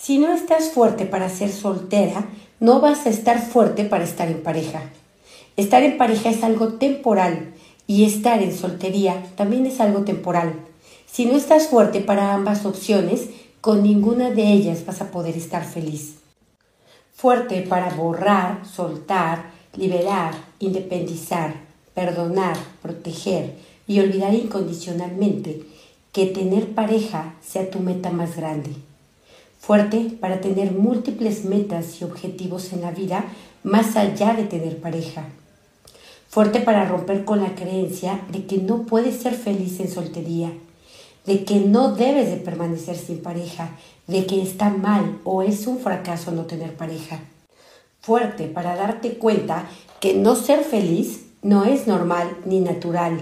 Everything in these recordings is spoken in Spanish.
Si no estás fuerte para ser soltera, no vas a estar fuerte para estar en pareja. Estar en pareja es algo temporal y estar en soltería también es algo temporal. Si no estás fuerte para ambas opciones, con ninguna de ellas vas a poder estar feliz. Fuerte para borrar, soltar, liberar, independizar, perdonar, proteger y olvidar incondicionalmente que tener pareja sea tu meta más grande. Fuerte para tener múltiples metas y objetivos en la vida más allá de tener pareja. Fuerte para romper con la creencia de que no puedes ser feliz en soltería, de que no debes de permanecer sin pareja, de que está mal o es un fracaso no tener pareja. Fuerte para darte cuenta que no ser feliz no es normal ni natural.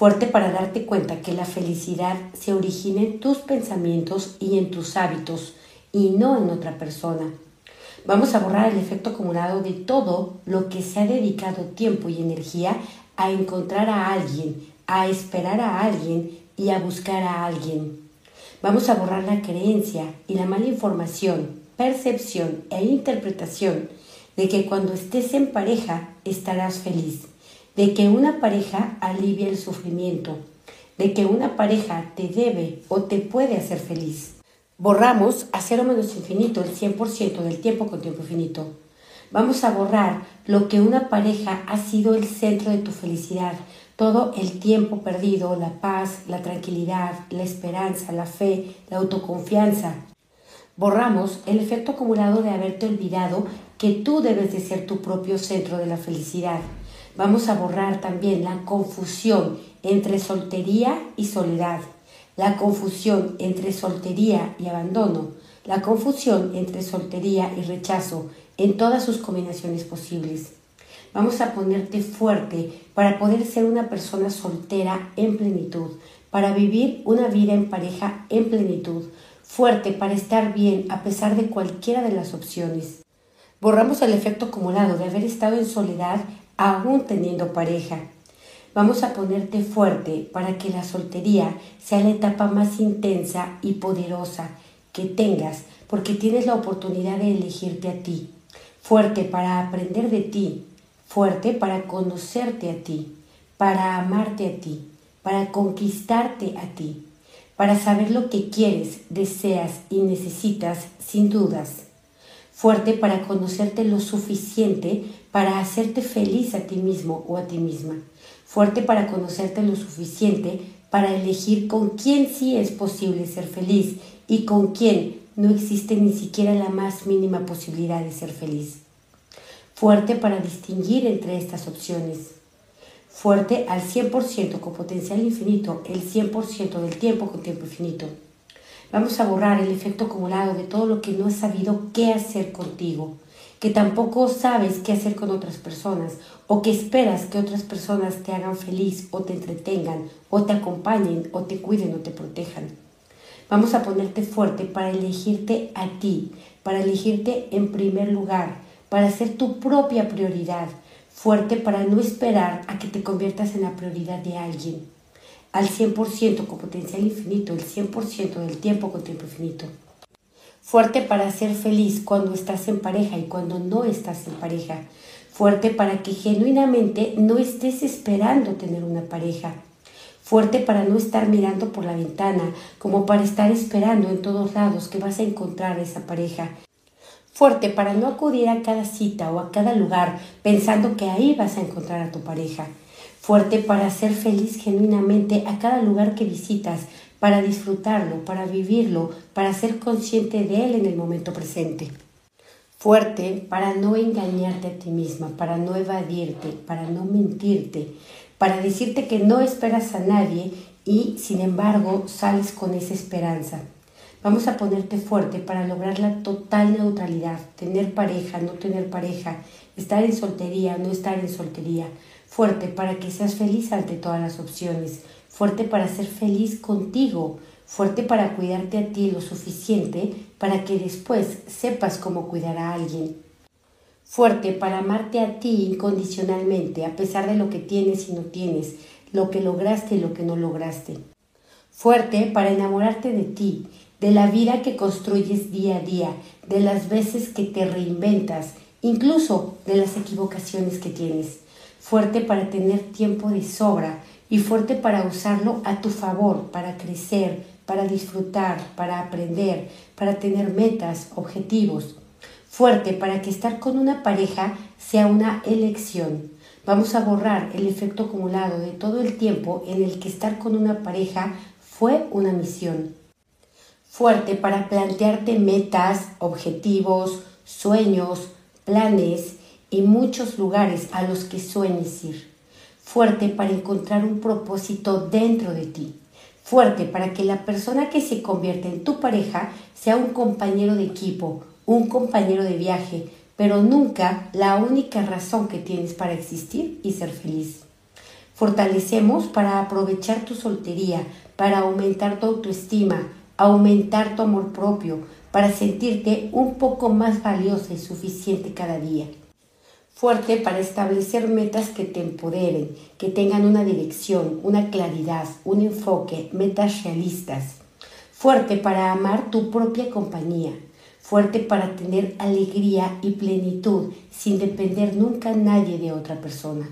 Fuerte para darte cuenta que la felicidad se origina en tus pensamientos y en tus hábitos y no en otra persona. Vamos a borrar el efecto acumulado de todo lo que se ha dedicado tiempo y energía a encontrar a alguien, a esperar a alguien y a buscar a alguien. Vamos a borrar la creencia y la mala información, percepción e interpretación de que cuando estés en pareja estarás feliz, de que una pareja alivia el sufrimiento, de que una pareja te debe o te puede hacer feliz. Borramos a cero menos infinito el 100% del tiempo con tiempo infinito. Vamos a borrar lo que una pareja ha sido el centro de tu felicidad, todo el tiempo perdido, la paz, la tranquilidad, la esperanza, la fe, la autoconfianza. Borramos el efecto acumulado de haberte olvidado que tú debes de ser tu propio centro de la felicidad. Vamos a borrar también la confusión entre soltería y soledad la confusión entre soltería y abandono, la confusión entre soltería y rechazo en todas sus combinaciones posibles. Vamos a ponerte fuerte para poder ser una persona soltera en plenitud, para vivir una vida en pareja en plenitud, fuerte para estar bien a pesar de cualquiera de las opciones. Borramos el efecto acumulado de haber estado en soledad aún teniendo pareja Vamos a ponerte fuerte para que la soltería sea la etapa más intensa y poderosa que tengas, porque tienes la oportunidad de elegirte a ti. Fuerte para aprender de ti, fuerte para conocerte a ti, para amarte a ti, para conquistarte a ti, para saber lo que quieres, deseas y necesitas sin dudas. Fuerte para conocerte lo suficiente para hacerte feliz a ti mismo o a ti misma fuerte para conocerte lo suficiente para elegir con quién sí es posible ser feliz y con quién no existe ni siquiera la más mínima posibilidad de ser feliz. Fuerte para distinguir entre estas opciones. Fuerte al 100% con potencial infinito, el 100% del tiempo con tiempo infinito. Vamos a borrar el efecto acumulado de todo lo que no has sabido qué hacer contigo que tampoco sabes qué hacer con otras personas o que esperas que otras personas te hagan feliz o te entretengan o te acompañen o te cuiden o te protejan. Vamos a ponerte fuerte para elegirte a ti, para elegirte en primer lugar, para ser tu propia prioridad, fuerte para no esperar a que te conviertas en la prioridad de alguien, al 100% con potencial infinito, el 100% del tiempo con tiempo infinito fuerte para ser feliz cuando estás en pareja y cuando no estás en pareja, fuerte para que genuinamente no estés esperando tener una pareja, fuerte para no estar mirando por la ventana, como para estar esperando en todos lados que vas a encontrar a esa pareja, fuerte para no acudir a cada cita o a cada lugar pensando que ahí vas a encontrar a tu pareja, fuerte para ser feliz genuinamente a cada lugar que visitas, para disfrutarlo, para vivirlo, para ser consciente de él en el momento presente. Fuerte para no engañarte a ti misma, para no evadirte, para no mentirte, para decirte que no esperas a nadie y sin embargo sales con esa esperanza. Vamos a ponerte fuerte para lograr la total neutralidad, tener pareja, no tener pareja, estar en soltería, no estar en soltería. Fuerte para que seas feliz ante todas las opciones, fuerte para ser feliz contigo, fuerte para cuidarte a ti lo suficiente para que después sepas cómo cuidar a alguien. Fuerte para amarte a ti incondicionalmente, a pesar de lo que tienes y no tienes, lo que lograste y lo que no lograste. Fuerte para enamorarte de ti de la vida que construyes día a día, de las veces que te reinventas, incluso de las equivocaciones que tienes. Fuerte para tener tiempo de sobra y fuerte para usarlo a tu favor, para crecer, para disfrutar, para aprender, para tener metas, objetivos. Fuerte para que estar con una pareja sea una elección. Vamos a borrar el efecto acumulado de todo el tiempo en el que estar con una pareja fue una misión fuerte para plantearte metas, objetivos, sueños, planes y muchos lugares a los que sueñes ir. Fuerte para encontrar un propósito dentro de ti. Fuerte para que la persona que se convierte en tu pareja sea un compañero de equipo, un compañero de viaje, pero nunca la única razón que tienes para existir y ser feliz. Fortalecemos para aprovechar tu soltería, para aumentar tu autoestima, aumentar tu amor propio, para sentirte un poco más valiosa y suficiente cada día. Fuerte para establecer metas que te empoderen, que tengan una dirección, una claridad, un enfoque, metas realistas. Fuerte para amar tu propia compañía. Fuerte para tener alegría y plenitud sin depender nunca nadie de otra persona.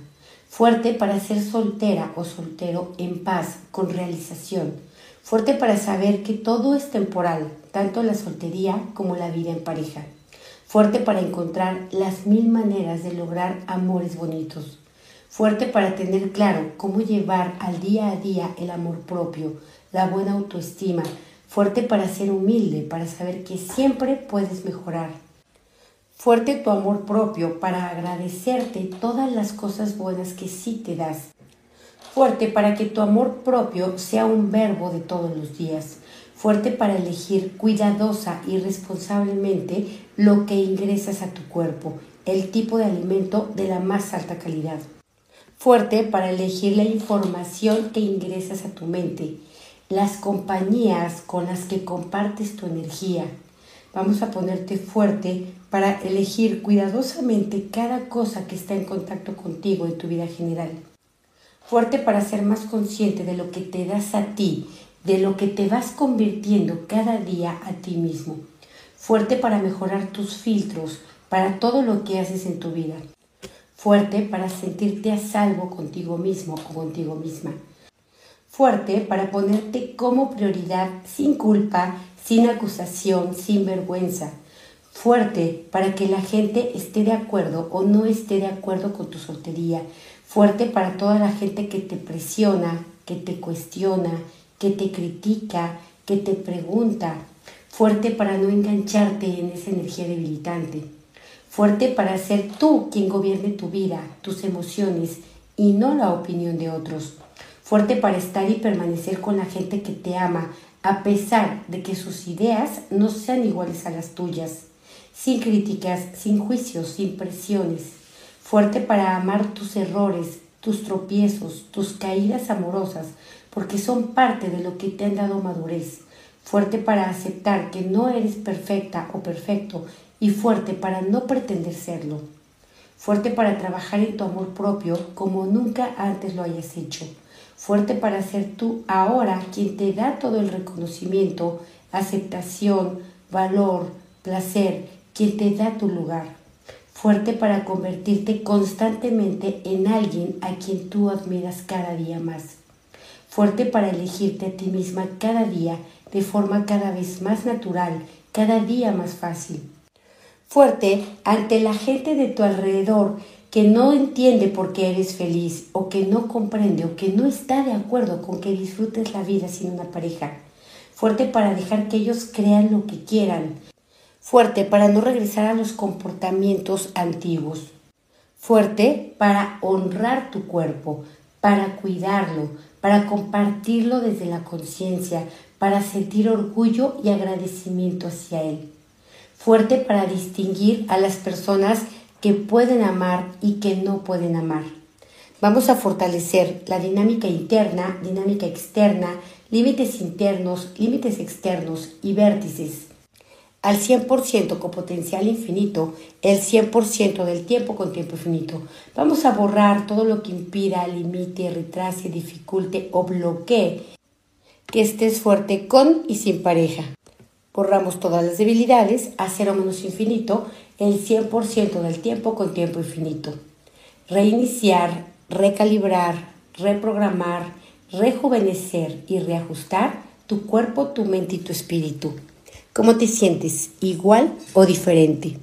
Fuerte para ser soltera o soltero en paz, con realización fuerte para saber que todo es temporal, tanto la soltería como la vida en pareja, fuerte para encontrar las mil maneras de lograr amores bonitos, fuerte para tener claro cómo llevar al día a día el amor propio, la buena autoestima, fuerte para ser humilde, para saber que siempre puedes mejorar. Fuerte tu amor propio para agradecerte todas las cosas buenas que sí te das Fuerte para que tu amor propio sea un verbo de todos los días. Fuerte para elegir cuidadosa y responsablemente lo que ingresas a tu cuerpo, el tipo de alimento de la más alta calidad. Fuerte para elegir la información que ingresas a tu mente, las compañías con las que compartes tu energía. Vamos a ponerte fuerte para elegir cuidadosamente cada cosa que está en contacto contigo en tu vida general fuerte para ser más consciente de lo que te das a ti, de lo que te vas convirtiendo cada día a ti mismo, fuerte para mejorar tus filtros para todo lo que haces en tu vida, fuerte para sentirte a salvo contigo mismo o contigo misma, fuerte para ponerte como prioridad sin culpa, sin acusación, sin vergüenza, fuerte para que la gente esté de acuerdo o no esté de acuerdo con tu soltería, fuerte para toda la gente que te presiona, que te cuestiona, que te critica, que te pregunta, fuerte para no engancharte en esa energía debilitante, fuerte para ser tú quien gobierne tu vida, tus emociones y no la opinión de otros, fuerte para estar y permanecer con la gente que te ama, a pesar de que sus ideas no sean iguales a las tuyas sin críticas, sin juicios, sin presiones, fuerte para amar tus errores, tus tropiezos, tus caídas amorosas, porque son parte de lo que te han dado madurez, fuerte para aceptar que no eres perfecta o perfecto y fuerte para no pretender serlo, fuerte para trabajar en tu amor propio como nunca antes lo hayas hecho, fuerte para ser tú ahora quien te da todo el reconocimiento, aceptación, valor, placer quien te da tu lugar, fuerte para convertirte constantemente en alguien a quien tú admiras cada día más, fuerte para elegirte a ti misma cada día de forma cada vez más natural, cada día más fácil. Fuerte ante la gente de tu alrededor que no entiende por qué eres feliz o que no comprende o que no está de acuerdo con que disfrutes la vida sin una pareja. Fuerte para dejar que ellos crean lo que quieran, Fuerte para no regresar a los comportamientos antiguos. Fuerte para honrar tu cuerpo, para cuidarlo, para compartirlo desde la conciencia, para sentir orgullo y agradecimiento hacia él. Fuerte para distinguir a las personas que pueden amar y que no pueden amar. Vamos a fortalecer la dinámica interna, dinámica externa, límites internos, límites externos y vértices al 100% con potencial infinito, el 100% del tiempo con tiempo infinito. Vamos a borrar todo lo que impida, limite, retrase, dificulte o bloquee que estés fuerte con y sin pareja. Borramos todas las debilidades a cero menos infinito el 100% del tiempo con tiempo infinito. Reiniciar, recalibrar, reprogramar, rejuvenecer y reajustar tu cuerpo, tu mente y tu espíritu. ¿Cómo te sientes? ¿Igual o diferente?